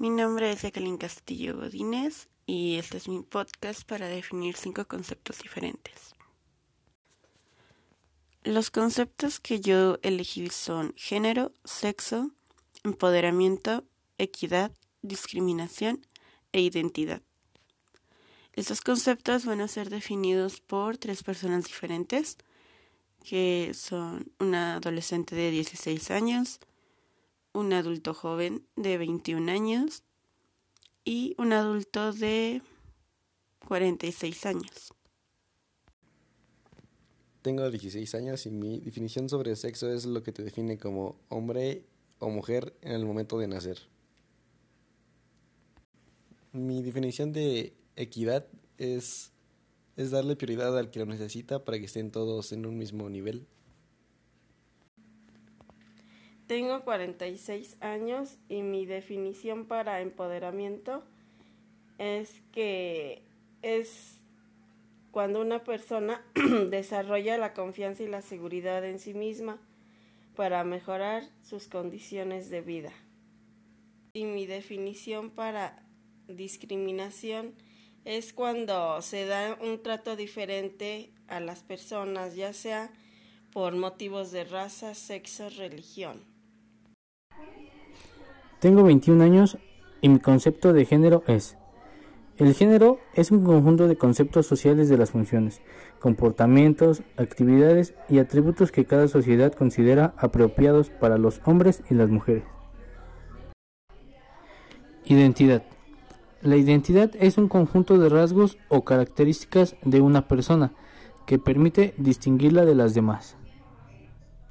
Mi nombre es Jacqueline Castillo Godínez y este es mi podcast para definir cinco conceptos diferentes. Los conceptos que yo elegí son género, sexo, empoderamiento, equidad, discriminación e identidad. Estos conceptos van a ser definidos por tres personas diferentes, que son una adolescente de 16 años, un adulto joven de 21 años y un adulto de 46 años. Tengo 16 años y mi definición sobre sexo es lo que te define como hombre o mujer en el momento de nacer. Mi definición de equidad es, es darle prioridad al que lo necesita para que estén todos en un mismo nivel. Tengo 46 años y mi definición para empoderamiento es que es cuando una persona desarrolla la confianza y la seguridad en sí misma para mejorar sus condiciones de vida. Y mi definición para discriminación es cuando se da un trato diferente a las personas, ya sea por motivos de raza, sexo, religión. Tengo 21 años y mi concepto de género es el género es un conjunto de conceptos sociales de las funciones, comportamientos, actividades y atributos que cada sociedad considera apropiados para los hombres y las mujeres. Identidad. La identidad es un conjunto de rasgos o características de una persona que permite distinguirla de las demás.